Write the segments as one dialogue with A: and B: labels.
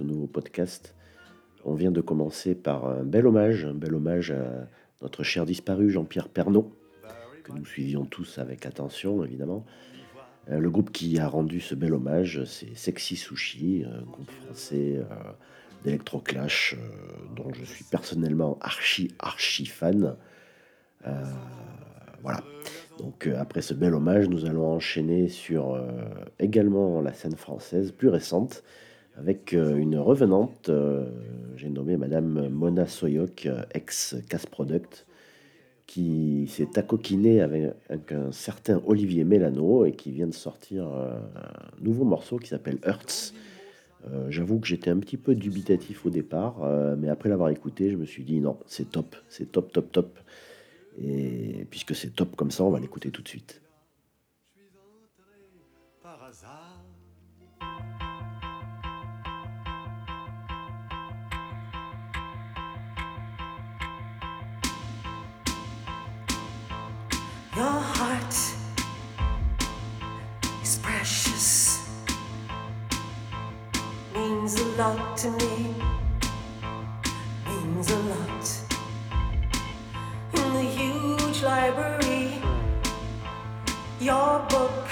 A: ce nouveau podcast. On vient de commencer par un bel hommage, un bel hommage à notre cher disparu Jean-Pierre Pernaud, que nous suivions tous avec attention évidemment. Euh, Le groupe qui a rendu ce bel hommage, c'est Sexy Sushi, un groupe français euh, d'électroclash euh, dont je suis personnellement archi archi fan. Euh, voilà. Donc euh, après ce bel hommage, nous allons enchaîner sur euh, également la scène française plus récente avec euh, une revenante, euh, j'ai nommé Madame Mona Soyok, euh, ex Casse Product, qui s'est accoquinée avec, un certain Olivier Mélano et qui vient de sortir un nouveau morceau qui s'appelle Hertz. J'avoue que j'étais un petit peu dubitatif au départ, mais après l'avoir écouté, je me suis dit non, c'est top, c'est top, top, top. Et puisque c'est top comme ça, on va l'écouter tout de suite.
B: Your heart is precious, means a lot to me, means a lot. In the huge library, your book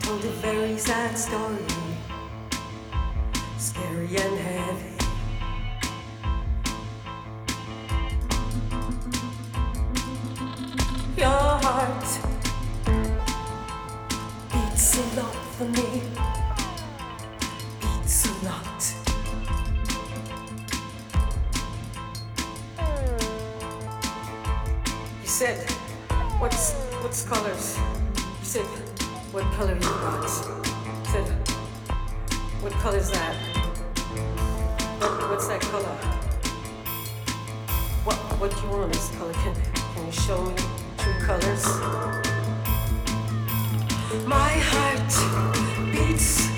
B: told a very sad story, scary and heavy. Me. Beats a lot. You said, what's what's colors? You said, what color you got? You said, what color's that? What, what's that color? What what do you want this color? Can can you show me true colors? My heart beats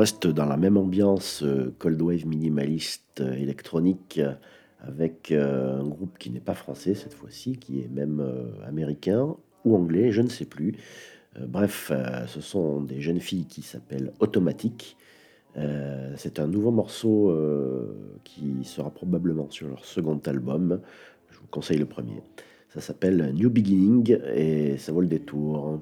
C: reste dans la même ambiance euh, cold wave minimaliste euh, électronique euh, avec un groupe qui n'est pas français cette fois-ci, qui est même américain ou anglais, je ne sais plus. bref, ce sont des jeunes filles qui s'appellent Automatic. C'est un nouveau morceau qui sera probablement sur leur second album. Je vous conseille le premier. Ça s'appelle New Beginning et ça vaut le détour.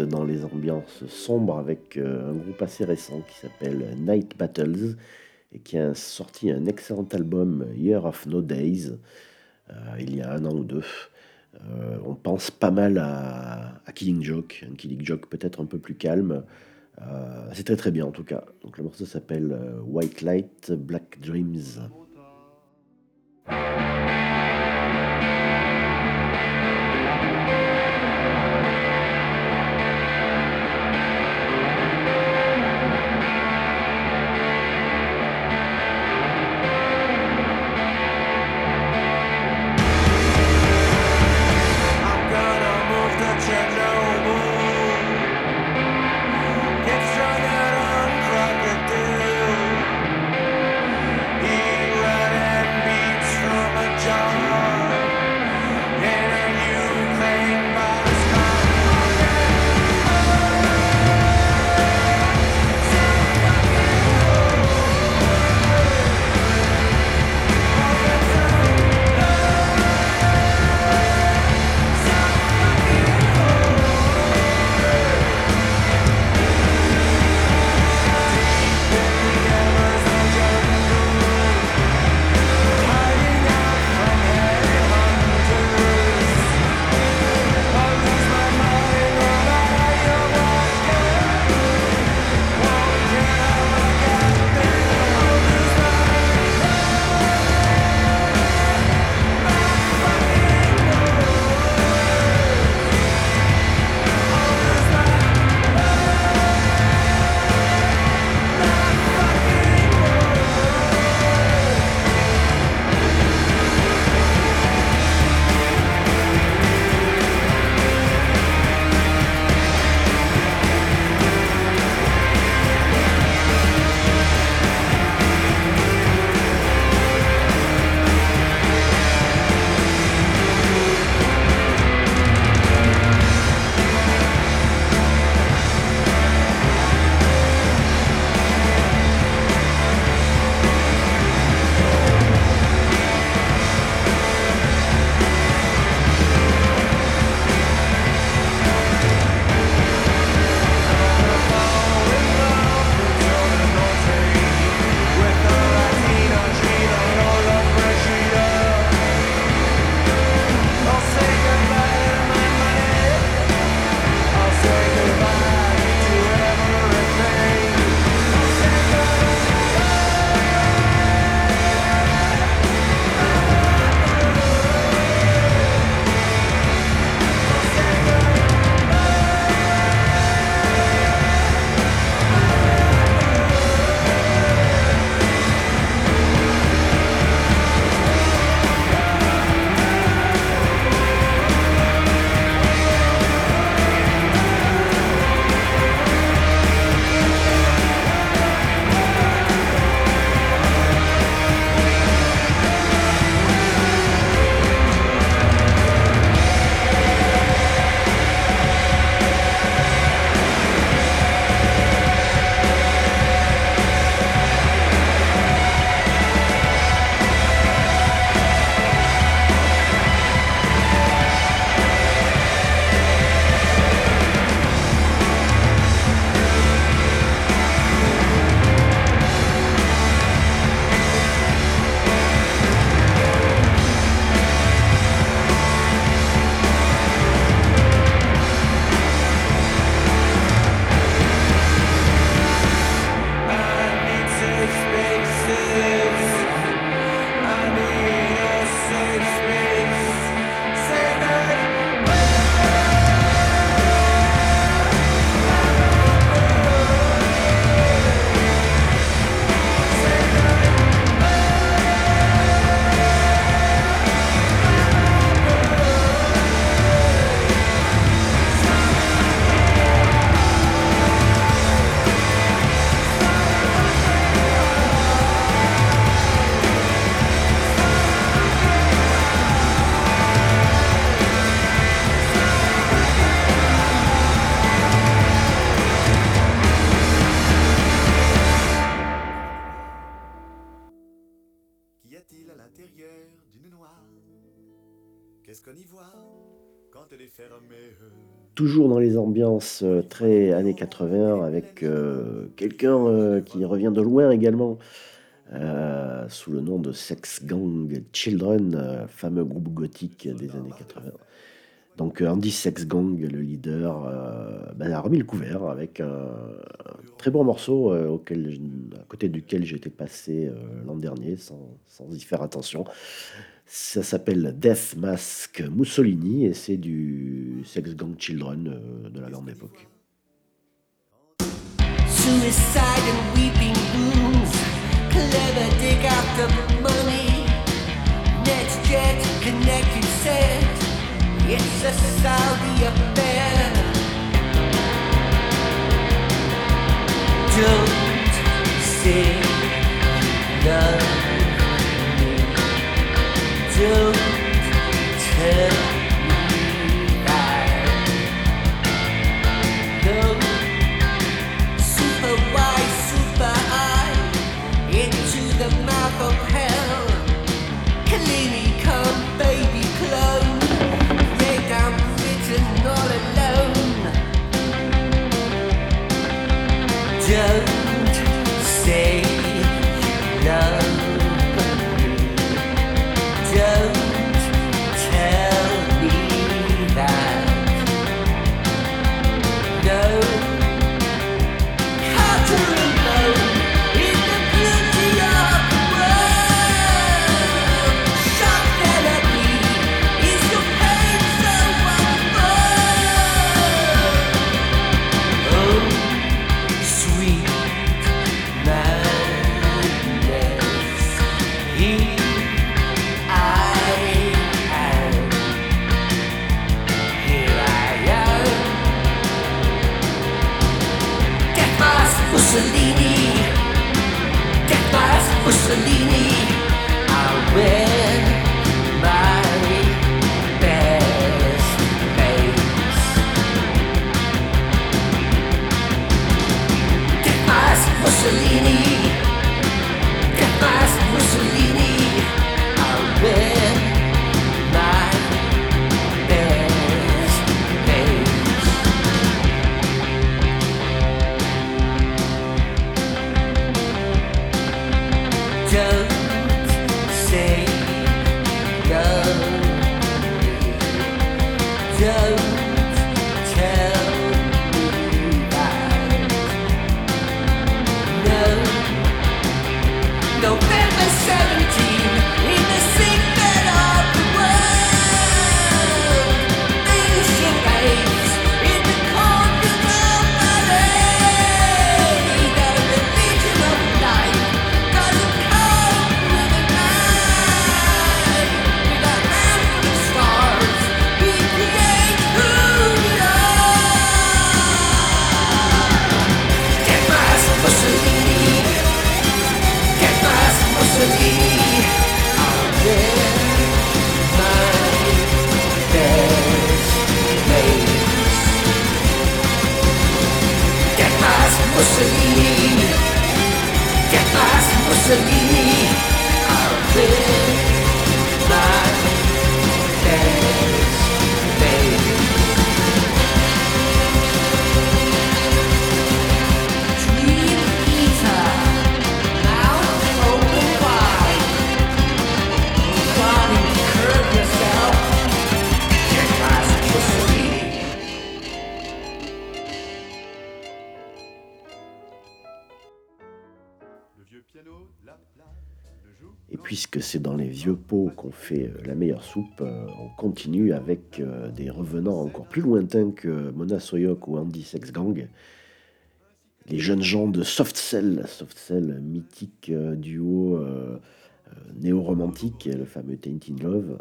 C: Dans les ambiances sombres avec euh, un groupe assez récent qui s'appelle Night Battles et qui a sorti un excellent album Year of No Days euh, il y a un an ou deux. Euh, on pense pas mal à, Killing Joke, un Killing Joke peut-être un peu plus calme,
D: c'est très très bien en tout cas. Donc le morceau s'appelle White Light, Black Dreams. Toujours dans les ambiances euh, très années 80 avec euh, quelqu'un euh, qui revient de loin également sous le nom de Sex Gang Children, fameux groupe gothique des années 80.
A: Donc Andy Sex Gang, le leader, ben, a remis le couvert avec un, un très bon morceau auquel, à côté duquel j'étais passé l'an dernier sans, sans y faire attention. Ça s'appelle Death Mask Mussolini et c'est du Sex Gang Children euh, de la grande époque.
E: Suicide and weeping wounds. Clever dig out the money. Next jet connected set. It's a Saudi affair. Don't say love. Don't tell me that. No super wide, super high, into the mouth of November 17 to me. I'll
F: be.
A: Et puisque c'est dans les vieux pots qu'on fait euh, la meilleure soupe, euh, on continue avec euh, des revenants encore plus lointains que Mona Soyok ou Andy Sex Gang. Les jeunes gens de Soft Cell, Soft Cell, mythique duo euh, néo-romantique, le fameux Tainted Love.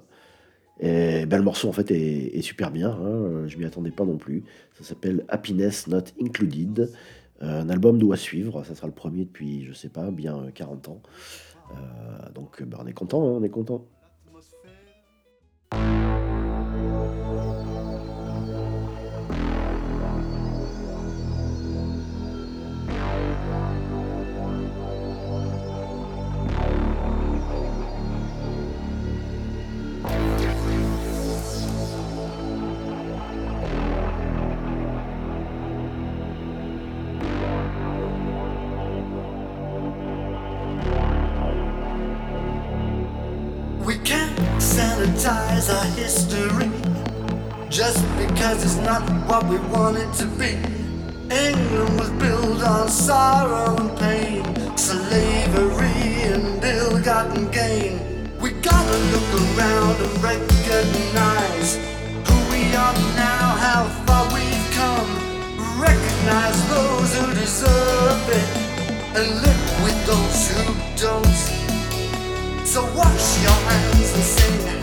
A: Ben, le morceau en fait est, super bien, hein, je m'y attendais pas non plus. Ça s'appelle Happiness Not Included, un album doit suivre, ça sera le premier depuis, je sais pas, bien euh, 40 ans. Euh, donc ben, on est content, hein, on est content.
G: Sorrow and pain, slavery and ill-gotten gain. We gotta look around and recognize who we are now, how far we've come. Recognize those who deserve it, and live with those who don't. So wash your hands and sing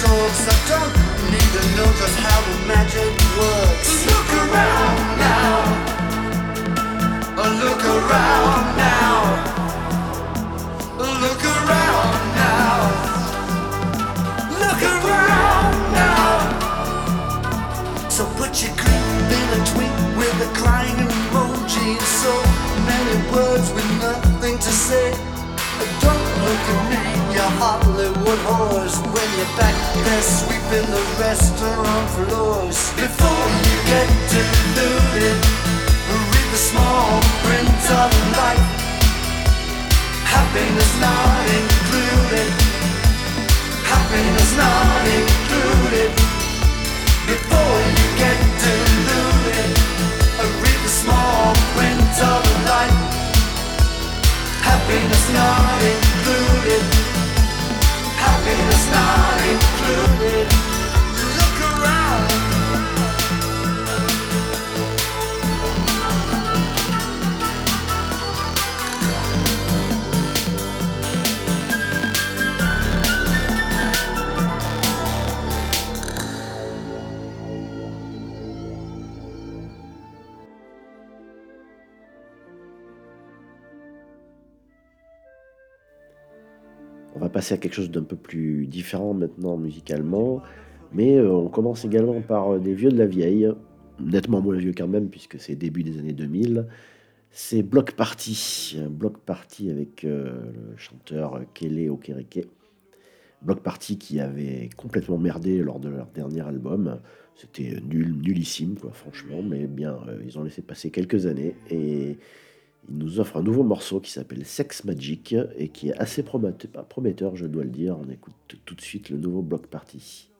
G: talks. I don't need to know just how the magic works. Look around now. Oh, look around now. Look around now. Look around now. So put your grip in a tweet with a crying emoji. So many words with nothing to say. Don't look at me, Hollywood whores. When you're back there sweeping the restaurant floors. Before you get deluded, read the small print of life. Happiness not included. Happiness not included. Before you get deluded, read the small print of life. Happiness not included. Happiness not included.
A: Passer à quelque chose d'un peu plus différent maintenant musicalement, mais euh, on commence également par euh, des vieux de la vieille, nettement moins vieux quand même puisque c'est début des années 2000. C'est Block Party, Block Party avec euh, le chanteur Kele Okereke. Block Party qui avait complètement merdé lors de leur dernier album. C'était nul, nullissime, quoi, franchement, mais bien, ils ont laissé passer quelques années et il nous offre un nouveau morceau qui s'appelle Sex Magic et qui est assez prometteur, je dois le dire. On écoute tout de suite le nouveau bloc party.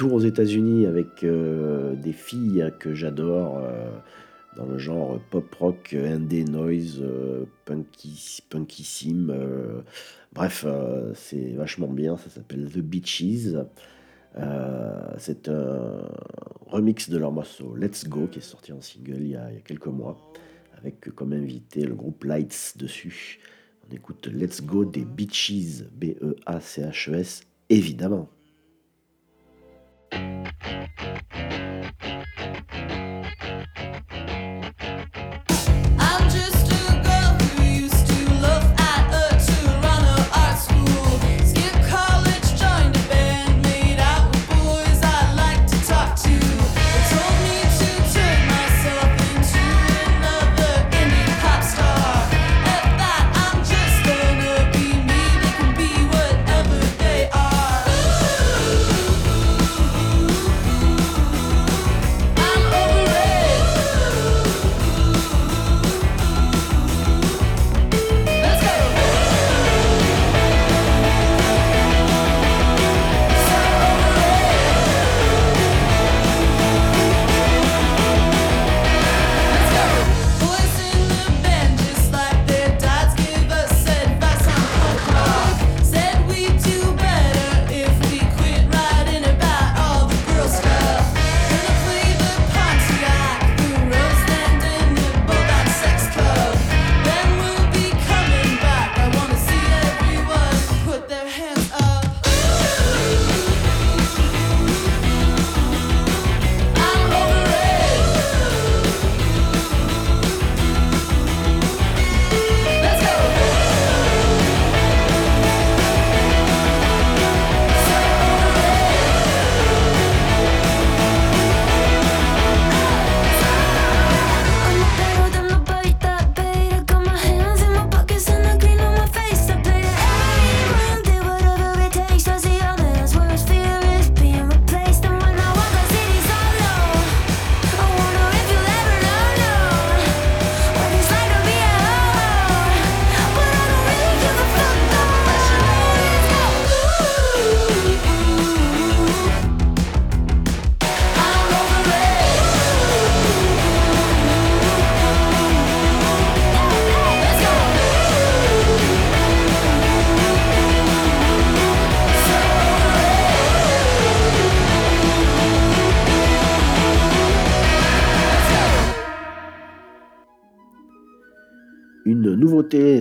A: retour aux États-Unis avec euh, des filles que j'adore euh, dans le genre pop rock, euh, indie noise, punky, punkissime. bref, c'est vachement bien. Ça s'appelle The Beaches. c'est un remix de leur morceau Let's Go qui est sorti en single il y a, il y a quelques mois avec comme invité le groupe Lights dessus. On écoute Let's Go des Beaches, B-E-A-C-H-E-S, évidemment. Thank you.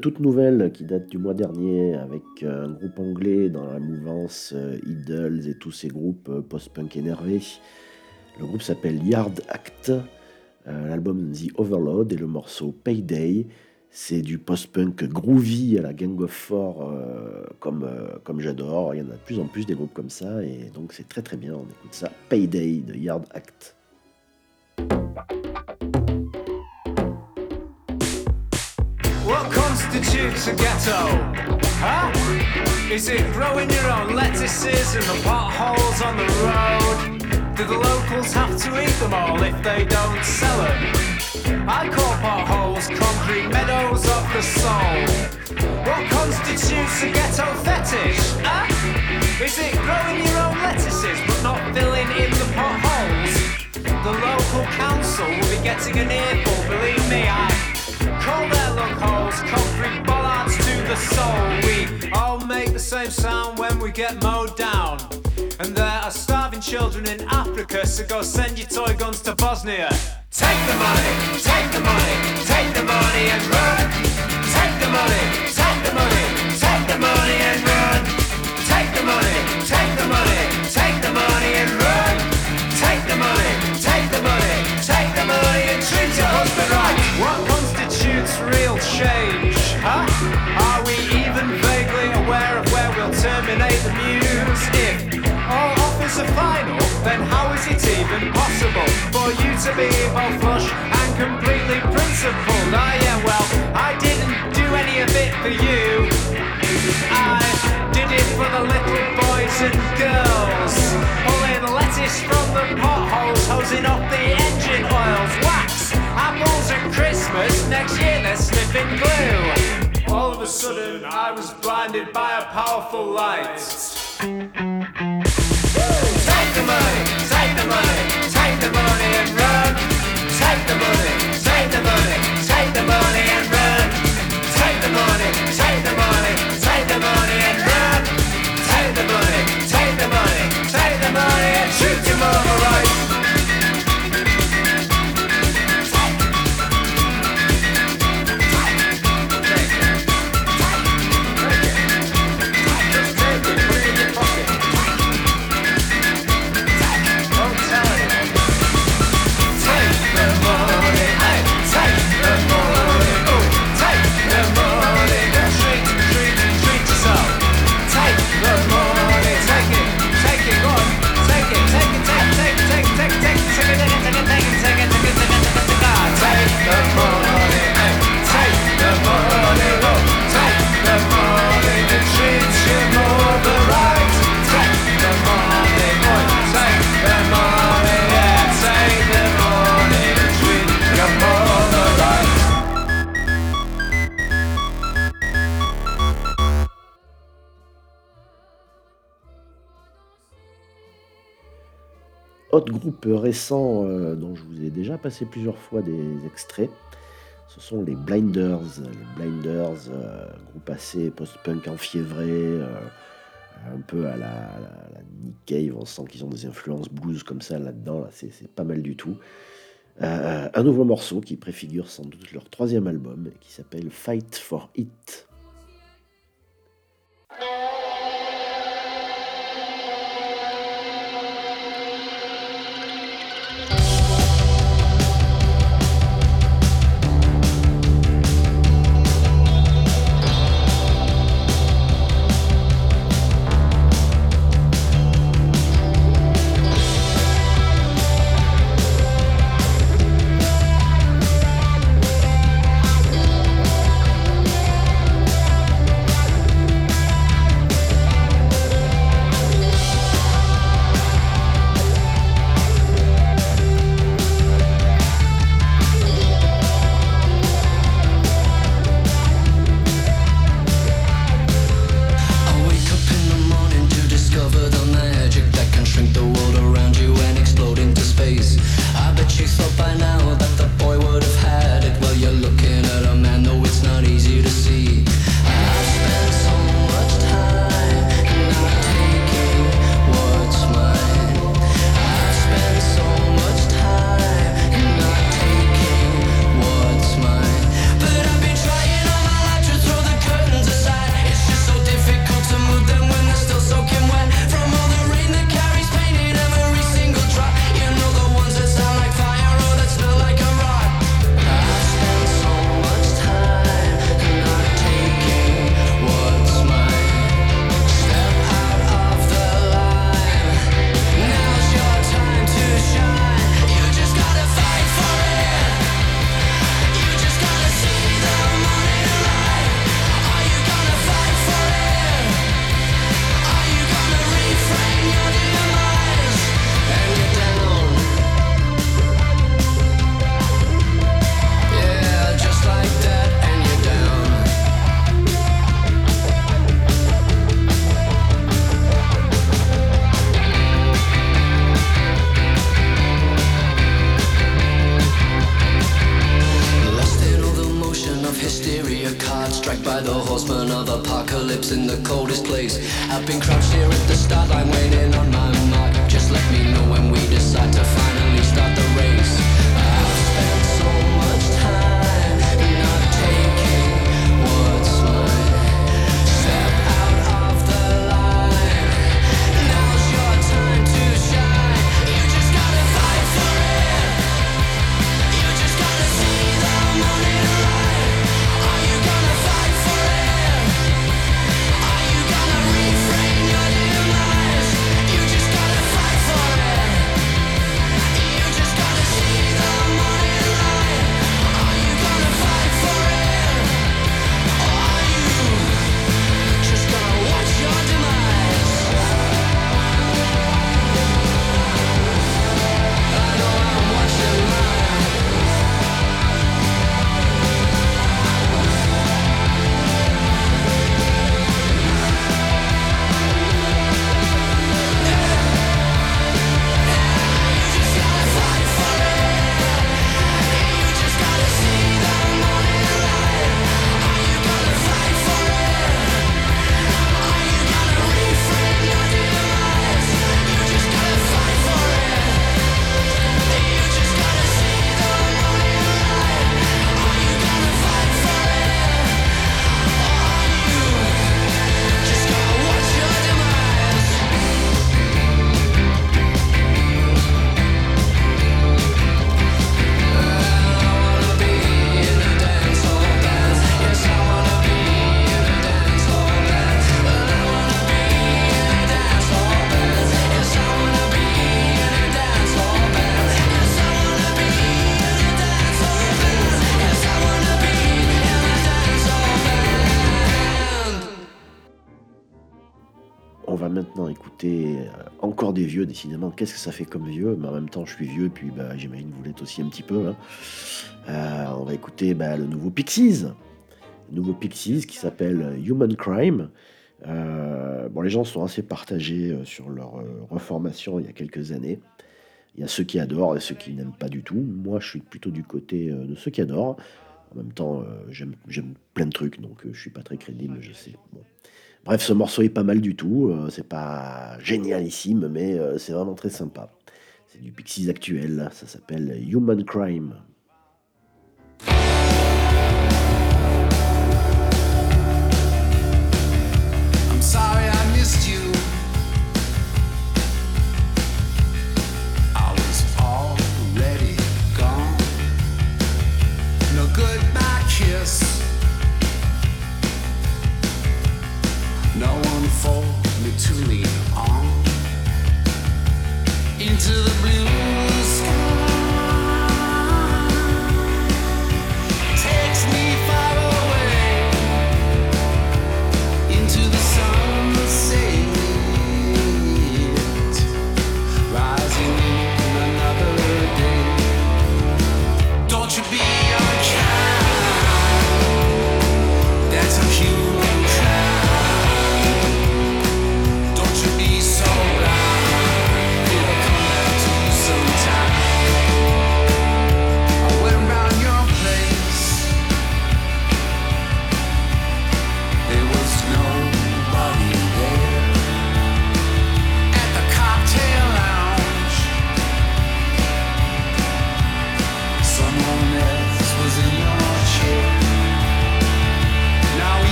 A: Toute nouvelle qui date du mois dernier avec euh, un groupe anglais dans la mouvance euh, Idols et tous ces groupes euh, post-punk énervés. Le groupe s'appelle Yard Act, l'album The Overload et le morceau Payday. C'est du post-punk groovy à la Gang of Four comme, comme j'adore. Il y en a de plus en plus des groupes comme ça et donc c'est très très bien. On écoute ça. Payday de Yard Act.
H: Constitutes a ghetto? Huh? Is it growing your own lettuces in the potholes on the road? Do the locals have to eat them all if they don't sell them? I call potholes concrete meadows of the soul. What constitutes a ghetto fetish? Huh? Is it growing your own lettuces but not filling in the potholes? The local council will be getting an earful, believe me, I Call their the soul. We all make the same sound when we get mowed down. And there are starving children in Africa, so go send your toy guns to Bosnia. Take the money, take the money, take the money and run. Take the money, take the money, take the money and run. Take the money, take the money, take the money and run. Take the money, take the money, take the money and treat your husband right. What constitutes real change? Final, then how is it even possible for you to be both flush and completely principled? Ah, I am well, I didn't do any of it for you. I did it for the little boys and girls. Pulling lettuce from the potholes, hosing off the engine oils. Wax, apples at Christmas, next year they're sniffing glue. All of a sudden, I was blinded by a powerful light. Take the money, take the money, take the money and run. Take the money,
A: Groupe récent euh, dont je vous ai déjà passé plusieurs fois des extraits, ce sont les Blinders. Les Blinders, euh, groupe assez post-punk enfiévré, euh, un peu à la, la- Nick Cave, on sent qu'ils ont des influences blues comme ça là-dedans, là, c'est c'est pas mal du tout. Euh, un nouveau morceau qui préfigure sans doute leur troisième album, qui s'appelle Fight for It.
I: Card struck by the horseman of apocalypse in the coldest place. I've been crouched here at the start line waiting on my mark. Just let me know when we decide to finally start the race.
A: Décidément. Qu'est-ce que ça fait comme vieux? Mais en même temps, je suis vieux, puis bah, j'imagine vous l'êtes aussi un petit peu. hein. Euh, on va écouter bah, le nouveau Pixies. Le nouveau Pixies qui s'appelle Human Crime. Euh, bon, les gens sont assez partagés euh, sur leur euh, reformation il y a quelques années. Il y a ceux qui adorent et ceux qui n'aiment pas du tout. Moi, je suis plutôt du côté euh, de ceux qui adorent. En même temps, euh, j'aime plein de trucs, donc euh, je suis pas très crédible, je sais. Bref, ce morceau est pas mal du tout. euh, c'est pas génialissime, mais euh, c'est vraiment très sympa. C'est du Pixies actuel. Ça s'appelle Human Crime.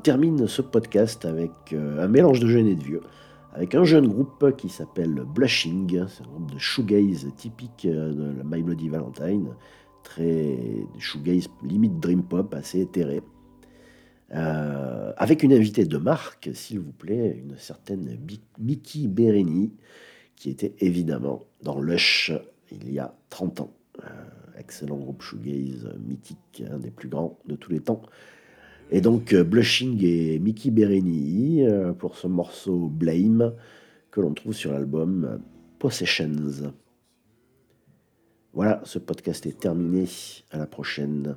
A: Termine ce podcast avec euh, un mélange de jeunes et de vieux, avec un jeune groupe qui s'appelle Blushing, c'est un groupe de shoegaze typique euh, de la My Bloody Valentine, très shoegaze limite dream pop, assez éthéré. Euh, avec une invitée de marque, s'il vous plaît, une certaine Mickey Berini, qui était évidemment dans Lush il y a 30 ans. Excellent groupe shoegaze mythique, un des plus grands de tous les temps. Et donc euh, Blushing et Mickey Berini euh, pour ce morceau Blame que l'on trouve sur l'album Possessions. Voilà, ce podcast est terminé. À la prochaine.